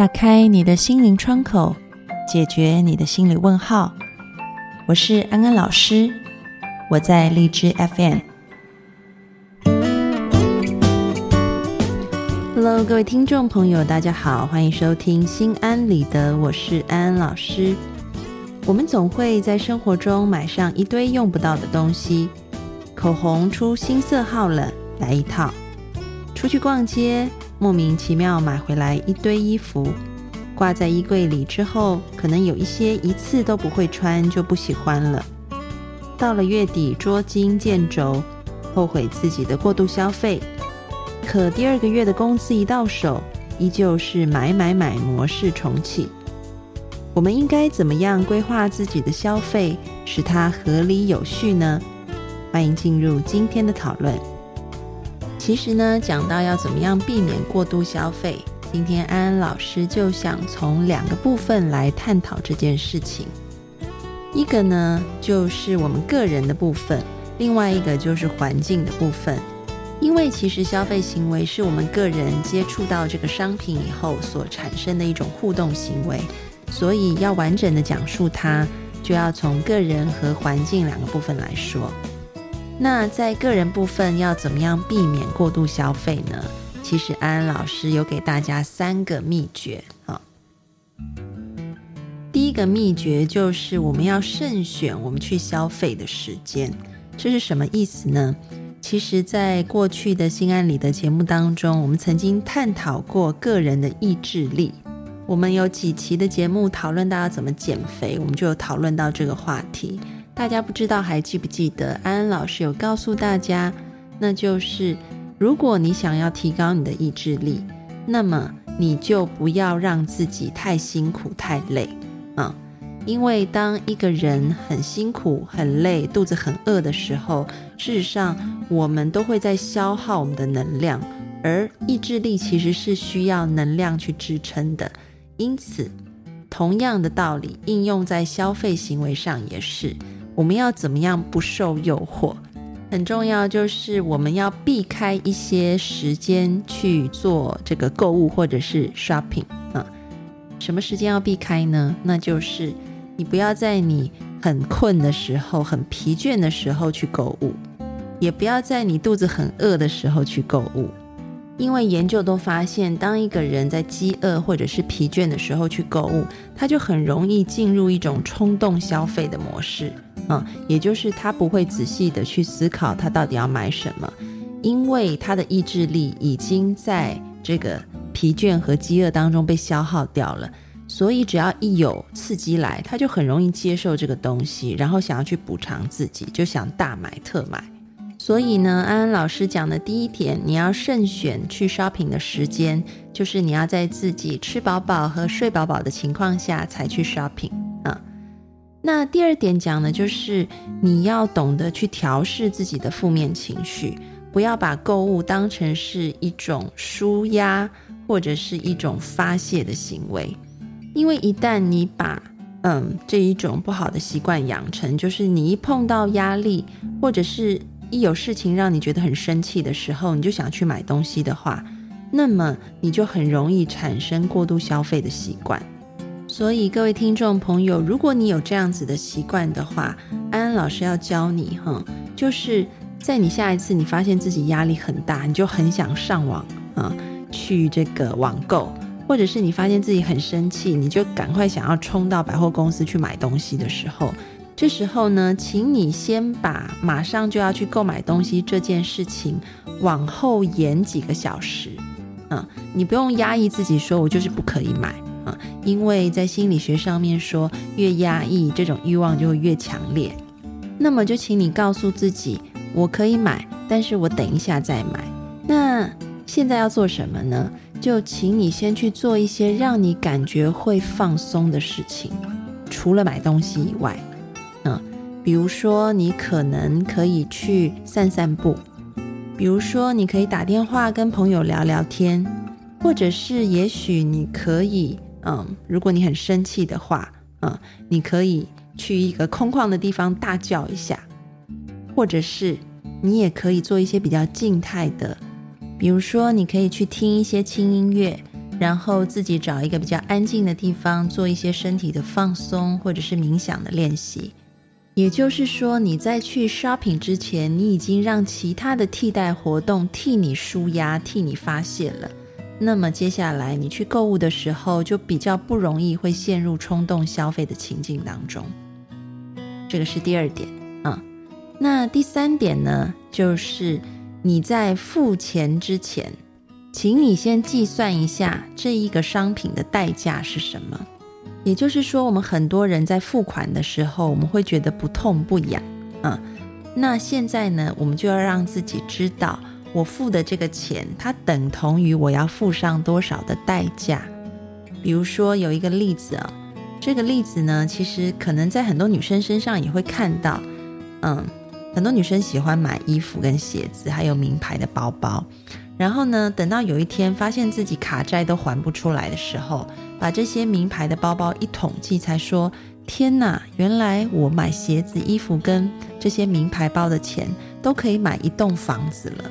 打开你的心灵窗口，解决你的心理问号。我是安安老师，我在荔枝 FM。Hello，各位听众朋友，大家好，欢迎收听心安理得，我是安安老师。我们总会在生活中买上一堆用不到的东西，口红出新色号了，来一套；出去逛街，莫名其妙买回来一堆衣服，挂在衣柜里之后，可能有一些一次都不会穿，就不喜欢了。到了月底捉襟见肘，后悔自己的过度消费。可第二个月的工资一到手，依旧是买买买模式重启。我们应该怎么样规划自己的消费，使它合理有序呢？欢迎进入今天的讨论。其实呢，讲到要怎么样避免过度消费，今天安安老师就想从两个部分来探讨这件事情。一个呢，就是我们个人的部分；另外一个就是环境的部分。因为其实消费行为是我们个人接触到这个商品以后所产生的一种互动行为。所以要完整的讲述它，就要从个人和环境两个部分来说。那在个人部分要怎么样避免过度消费呢？其实安安老师有给大家三个秘诀啊。第一个秘诀就是我们要慎选我们去消费的时间，这是什么意思呢？其实，在过去的心安理的节目当中，我们曾经探讨过个人的意志力。我们有几期的节目讨论到要怎么减肥，我们就有讨论到这个话题。大家不知道还记不记得安安老师有告诉大家，那就是如果你想要提高你的意志力，那么你就不要让自己太辛苦太累啊。因为当一个人很辛苦很累、肚子很饿的时候，事实上我们都会在消耗我们的能量，而意志力其实是需要能量去支撑的。因此，同样的道理应用在消费行为上也是。我们要怎么样不受诱惑？很重要，就是我们要避开一些时间去做这个购物或者是 shopping 啊。什么时间要避开呢？那就是你不要在你很困的时候、很疲倦的时候去购物，也不要在你肚子很饿的时候去购物。因为研究都发现，当一个人在饥饿或者是疲倦的时候去购物，他就很容易进入一种冲动消费的模式，嗯，也就是他不会仔细的去思考他到底要买什么，因为他的意志力已经在这个疲倦和饥饿当中被消耗掉了，所以只要一有刺激来，他就很容易接受这个东西，然后想要去补偿自己，就想大买特买。所以呢，安安老师讲的第一点，你要慎选去 shopping 的时间，就是你要在自己吃饱饱和睡饱饱的情况下才去 shopping 啊。那第二点讲的就是你要懂得去调试自己的负面情绪，不要把购物当成是一种舒压或者是一种发泄的行为，因为一旦你把嗯这一种不好的习惯养成，就是你一碰到压力或者是一有事情让你觉得很生气的时候，你就想去买东西的话，那么你就很容易产生过度消费的习惯。所以各位听众朋友，如果你有这样子的习惯的话，安安老师要教你哈，就是在你下一次你发现自己压力很大，你就很想上网啊去这个网购，或者是你发现自己很生气，你就赶快想要冲到百货公司去买东西的时候。这时候呢，请你先把马上就要去购买东西这件事情往后延几个小时，啊，你不用压抑自己说“我就是不可以买”啊，因为在心理学上面说，越压抑这种欲望就会越强烈。那么就请你告诉自己，我可以买，但是我等一下再买。那现在要做什么呢？就请你先去做一些让你感觉会放松的事情，除了买东西以外。比如说你可能可以去散散步，比如说你可以打电话跟朋友聊聊天，或者是也许你可以，嗯，如果你很生气的话，嗯，你可以去一个空旷的地方大叫一下，或者是你也可以做一些比较静态的，比如说你可以去听一些轻音乐，然后自己找一个比较安静的地方，做一些身体的放松或者是冥想的练习。也就是说，你在去 shopping 之前，你已经让其他的替代活动替你舒压、替你发泄了。那么接下来你去购物的时候，就比较不容易会陷入冲动消费的情境当中。这个是第二点啊。那第三点呢，就是你在付钱之前，请你先计算一下这一个商品的代价是什么。也就是说，我们很多人在付款的时候，我们会觉得不痛不痒啊。那现在呢，我们就要让自己知道。我付的这个钱，它等同于我要付上多少的代价？比如说有一个例子啊，这个例子呢，其实可能在很多女生身上也会看到。嗯，很多女生喜欢买衣服跟鞋子，还有名牌的包包。然后呢，等到有一天发现自己卡债都还不出来的时候，把这些名牌的包包一统计，才说：天哪，原来我买鞋子、衣服跟这些名牌包的钱，都可以买一栋房子了。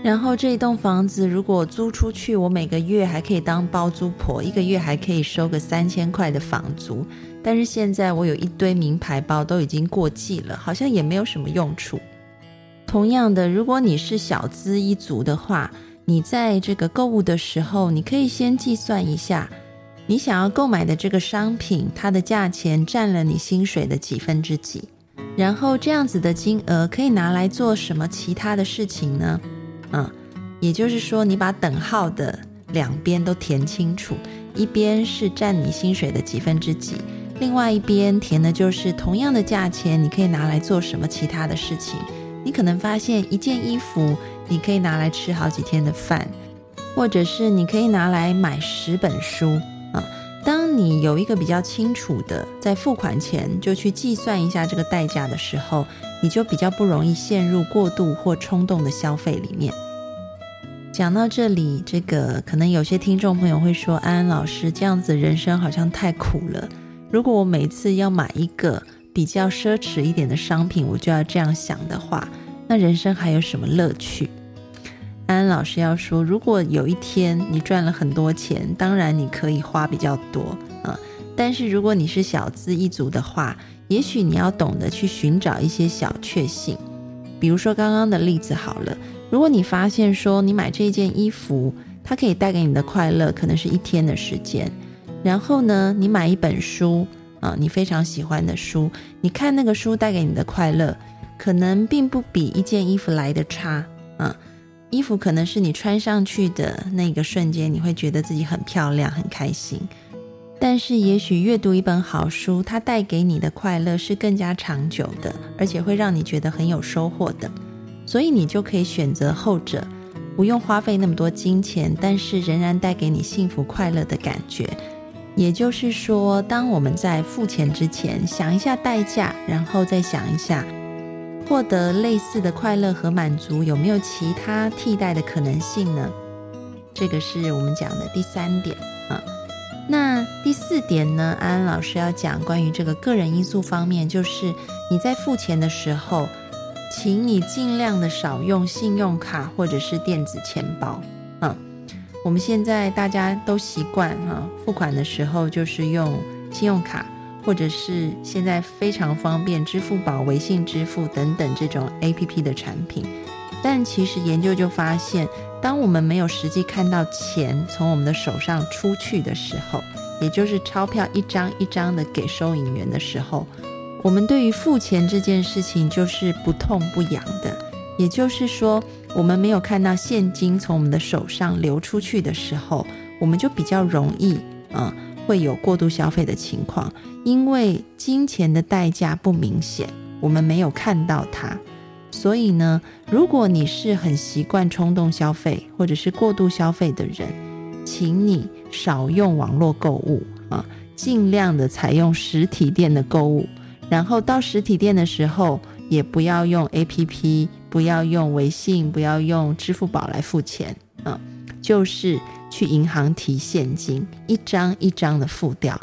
然后这一栋房子如果租出去，我每个月还可以当包租婆，一个月还可以收个三千块的房租。但是现在我有一堆名牌包都已经过季了，好像也没有什么用处。同样的，如果你是小资一族的话，你在这个购物的时候，你可以先计算一下，你想要购买的这个商品，它的价钱占了你薪水的几分之几，然后这样子的金额可以拿来做什么其他的事情呢？嗯，也就是说，你把等号的两边都填清楚，一边是占你薪水的几分之几，另外一边填的就是同样的价钱，你可以拿来做什么其他的事情。你可能发现一件衣服，你可以拿来吃好几天的饭，或者是你可以拿来买十本书啊。当你有一个比较清楚的，在付款前就去计算一下这个代价的时候。你就比较不容易陷入过度或冲动的消费里面。讲到这里，这个可能有些听众朋友会说：“安安老师，这样子人生好像太苦了。如果我每次要买一个比较奢侈一点的商品，我就要这样想的话，那人生还有什么乐趣？”安安老师要说：如果有一天你赚了很多钱，当然你可以花比较多啊。但是如果你是小资一族的话，也许你要懂得去寻找一些小确幸，比如说刚刚的例子好了。如果你发现说你买这件衣服，它可以带给你的快乐可能是一天的时间，然后呢，你买一本书啊，你非常喜欢的书，你看那个书带给你的快乐，可能并不比一件衣服来的差啊。衣服可能是你穿上去的那个瞬间，你会觉得自己很漂亮、很开心。但是，也许阅读一本好书，它带给你的快乐是更加长久的，而且会让你觉得很有收获的。所以，你就可以选择后者，不用花费那么多金钱，但是仍然带给你幸福快乐的感觉。也就是说，当我们在付钱之前，想一下代价，然后再想一下获得类似的快乐和满足有没有其他替代的可能性呢？这个是我们讲的第三点啊。那第四点呢？安安老师要讲关于这个个人因素方面，就是你在付钱的时候，请你尽量的少用信用卡或者是电子钱包。嗯，我们现在大家都习惯哈，付款的时候就是用信用卡，或者是现在非常方便，支付宝、微信支付等等这种 A P P 的产品。但其实研究就发现。当我们没有实际看到钱从我们的手上出去的时候，也就是钞票一张一张的给收银员的时候，我们对于付钱这件事情就是不痛不痒的。也就是说，我们没有看到现金从我们的手上流出去的时候，我们就比较容易啊会有过度消费的情况，因为金钱的代价不明显，我们没有看到它。所以呢，如果你是很习惯冲动消费或者是过度消费的人，请你少用网络购物啊，尽量的采用实体店的购物。然后到实体店的时候，也不要用 APP，不要用微信，不要用支付宝来付钱啊，就是去银行提现金，一张一张的付掉。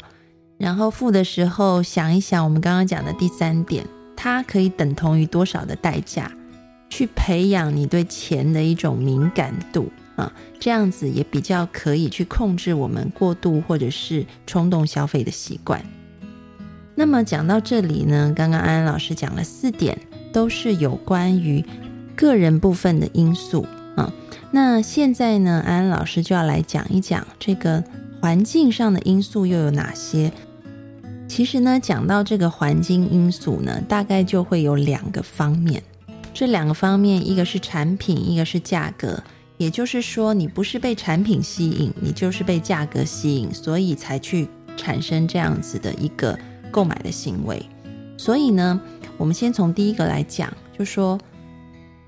然后付的时候想一想，我们刚刚讲的第三点。它可以等同于多少的代价，去培养你对钱的一种敏感度啊，这样子也比较可以去控制我们过度或者是冲动消费的习惯。那么讲到这里呢，刚刚安安老师讲了四点，都是有关于个人部分的因素啊。那现在呢，安安老师就要来讲一讲这个环境上的因素又有哪些。其实呢，讲到这个环境因素呢，大概就会有两个方面。这两个方面，一个是产品，一个是价格。也就是说，你不是被产品吸引，你就是被价格吸引，所以才去产生这样子的一个购买的行为。所以呢，我们先从第一个来讲，就说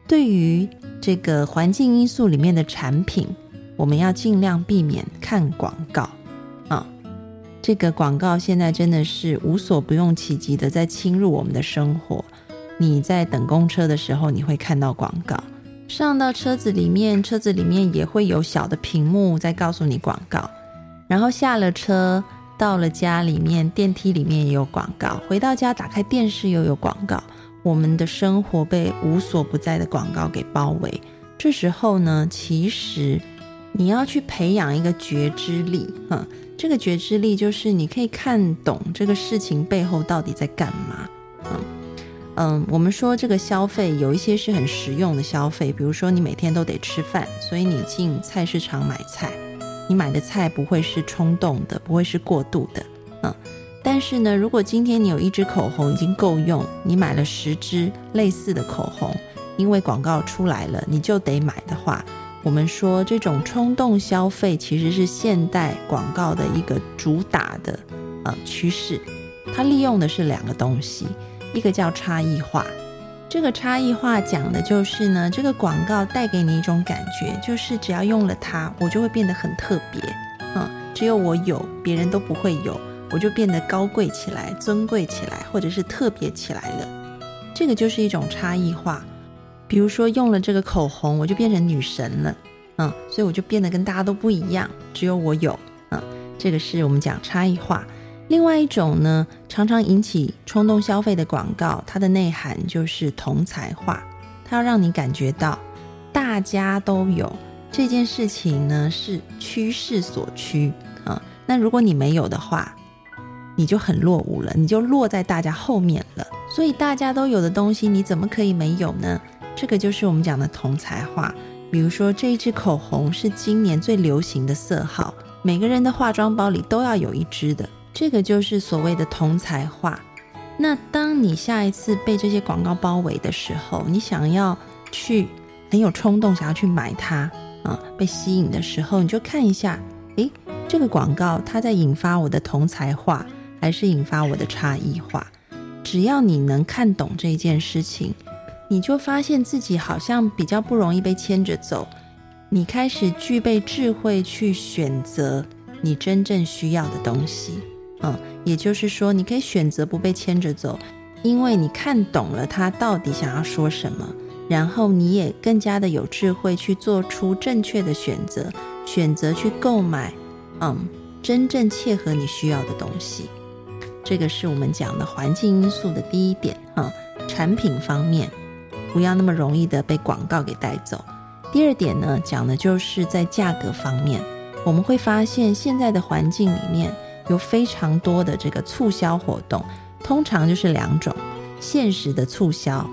对于这个环境因素里面的产品，我们要尽量避免看广告啊。这个广告现在真的是无所不用其极的在侵入我们的生活。你在等公车的时候，你会看到广告；上到车子里面，车子里面也会有小的屏幕在告诉你广告。然后下了车，到了家里面，电梯里面也有广告。回到家，打开电视又有广告。我们的生活被无所不在的广告给包围。这时候呢，其实你要去培养一个觉知力，哈，这个觉知力就是你可以看懂这个事情背后到底在干嘛，嗯。嗯，我们说这个消费有一些是很实用的消费，比如说你每天都得吃饭，所以你进菜市场买菜，你买的菜不会是冲动的，不会是过度的，嗯。但是呢，如果今天你有一支口红已经够用，你买了十支类似的口红，因为广告出来了，你就得买的话，我们说这种冲动消费其实是现代广告的一个主打的呃趋势，它利用的是两个东西。一个叫差异化，这个差异化讲的就是呢，这个广告带给你一种感觉，就是只要用了它，我就会变得很特别，嗯，只有我有，别人都不会有，我就变得高贵起来、尊贵起来，或者是特别起来了。这个就是一种差异化。比如说用了这个口红，我就变成女神了，嗯，所以我就变得跟大家都不一样，只有我有，嗯，这个是我们讲差异化。另外一种呢，常常引起冲动消费的广告，它的内涵就是同才化，它要让你感觉到大家都有这件事情呢，是趋势所趋啊。那如果你没有的话，你就很落伍了，你就落在大家后面了。所以大家都有的东西，你怎么可以没有呢？这个就是我们讲的同才化。比如说这一支口红是今年最流行的色号，每个人的化妆包里都要有一支的。这个就是所谓的同才化。那当你下一次被这些广告包围的时候，你想要去很有冲动想要去买它啊，被吸引的时候，你就看一下，诶，这个广告它在引发我的同才化，还是引发我的差异化？只要你能看懂这件事情，你就发现自己好像比较不容易被牵着走，你开始具备智慧去选择你真正需要的东西。嗯，也就是说，你可以选择不被牵着走，因为你看懂了他到底想要说什么，然后你也更加的有智慧去做出正确的选择，选择去购买，嗯，真正切合你需要的东西。这个是我们讲的环境因素的第一点，哈，产品方面不要那么容易的被广告给带走。第二点呢，讲的就是在价格方面，我们会发现现在的环境里面。有非常多的这个促销活动，通常就是两种：限时的促销，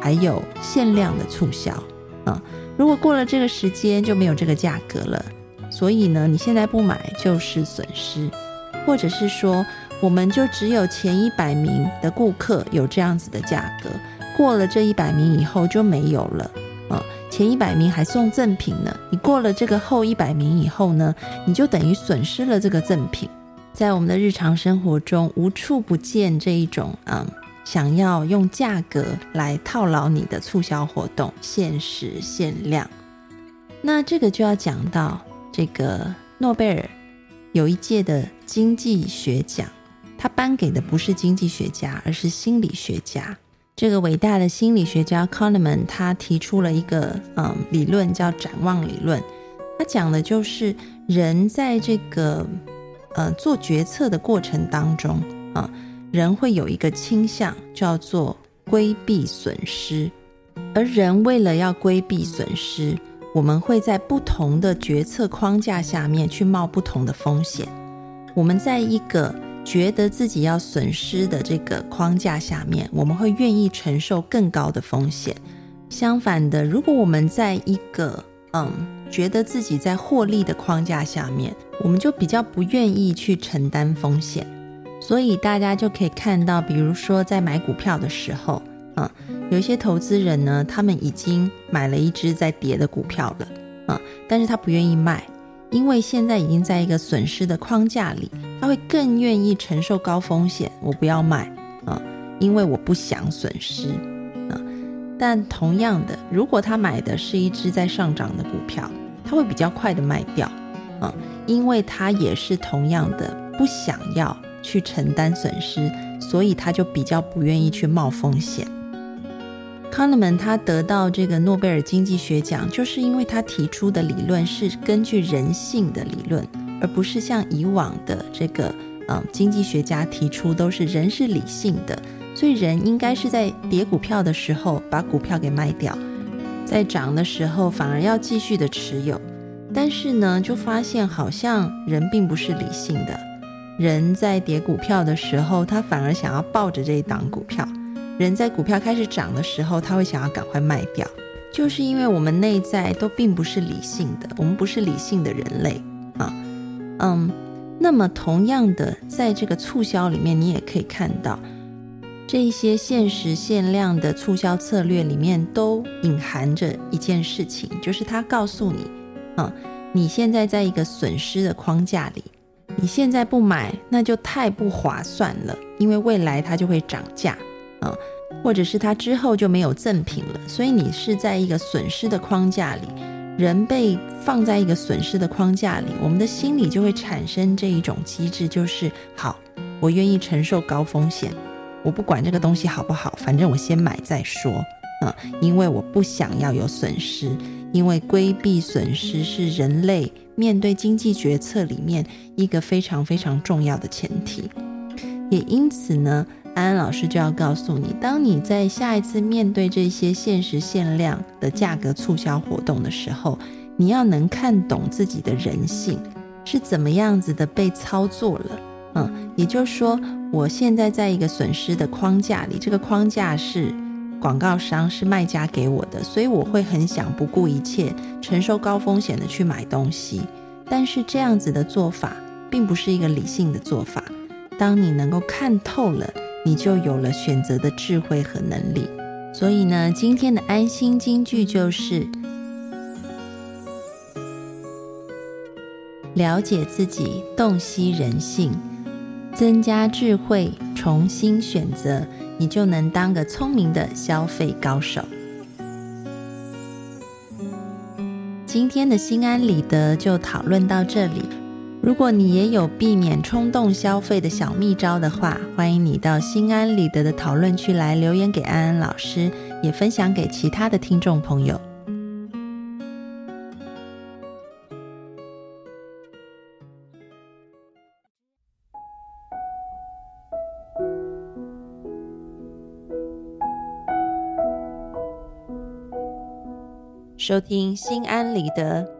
还有限量的促销。啊，如果过了这个时间就没有这个价格了，所以呢，你现在不买就是损失，或者是说，我们就只有前一百名的顾客有这样子的价格，过了这一百名以后就没有了。啊，前一百名还送赠品呢，你过了这个后一百名以后呢，你就等于损失了这个赠品。在我们的日常生活中，无处不见这一种嗯，想要用价格来套牢你的促销活动，限时限量。那这个就要讲到这个诺贝尔有一届的经济学奖，他颁给的不是经济学家，而是心理学家。这个伟大的心理学家 Kahneman 他提出了一个嗯理论，叫展望理论。他讲的就是人在这个。呃，做决策的过程当中啊，人会有一个倾向叫做规避损失，而人为了要规避损失，我们会在不同的决策框架下面去冒不同的风险。我们在一个觉得自己要损失的这个框架下面，我们会愿意承受更高的风险。相反的，如果我们在一个嗯觉得自己在获利的框架下面，我们就比较不愿意去承担风险。所以大家就可以看到，比如说在买股票的时候，嗯，有一些投资人呢，他们已经买了一只在跌的股票了，嗯，但是他不愿意卖。因为现在已经在一个损失的框架里，他会更愿意承受高风险。我不要卖啊，因为我不想损失啊。但同样的，如果他买的是一只在上涨的股票，他会比较快的卖掉啊，因为他也是同样的不想要去承担损失，所以他就比较不愿意去冒风险。康德曼他得到这个诺贝尔经济学奖，就是因为他提出的理论是根据人性的理论，而不是像以往的这个嗯经济学家提出都是人是理性的，所以人应该是在跌股票的时候把股票给卖掉，在涨的时候反而要继续的持有。但是呢，就发现好像人并不是理性的，人在跌股票的时候，他反而想要抱着这一档股票。人在股票开始涨的时候，他会想要赶快卖掉，就是因为我们内在都并不是理性的，我们不是理性的人类啊，嗯，那么同样的，在这个促销里面，你也可以看到这一些限时限量的促销策略里面都隐含着一件事情，就是他告诉你，啊，你现在在一个损失的框架里，你现在不买，那就太不划算了，因为未来它就会涨价。啊，或者是它之后就没有赠品了，所以你是在一个损失的框架里，人被放在一个损失的框架里，我们的心理就会产生这一种机制，就是好，我愿意承受高风险，我不管这个东西好不好，反正我先买再说，啊，因为我不想要有损失，因为规避损失是人类面对经济决策里面一个非常非常重要的前提，也因此呢。安安老师就要告诉你，当你在下一次面对这些限时限量的价格促销活动的时候，你要能看懂自己的人性是怎么样子的被操作了。嗯，也就是说，我现在在一个损失的框架里，这个框架是广告商是卖家给我的，所以我会很想不顾一切，承受高风险的去买东西。但是这样子的做法并不是一个理性的做法。当你能够看透了。你就有了选择的智慧和能力。所以呢，今天的安心金句就是：了解自己，洞悉人性，增加智慧，重新选择，你就能当个聪明的消费高手。今天的心安理得就讨论到这里。如果你也有避免冲动消费的小秘招的话，欢迎你到心安理得的讨论区来留言给安安老师，也分享给其他的听众朋友。收听心安理得。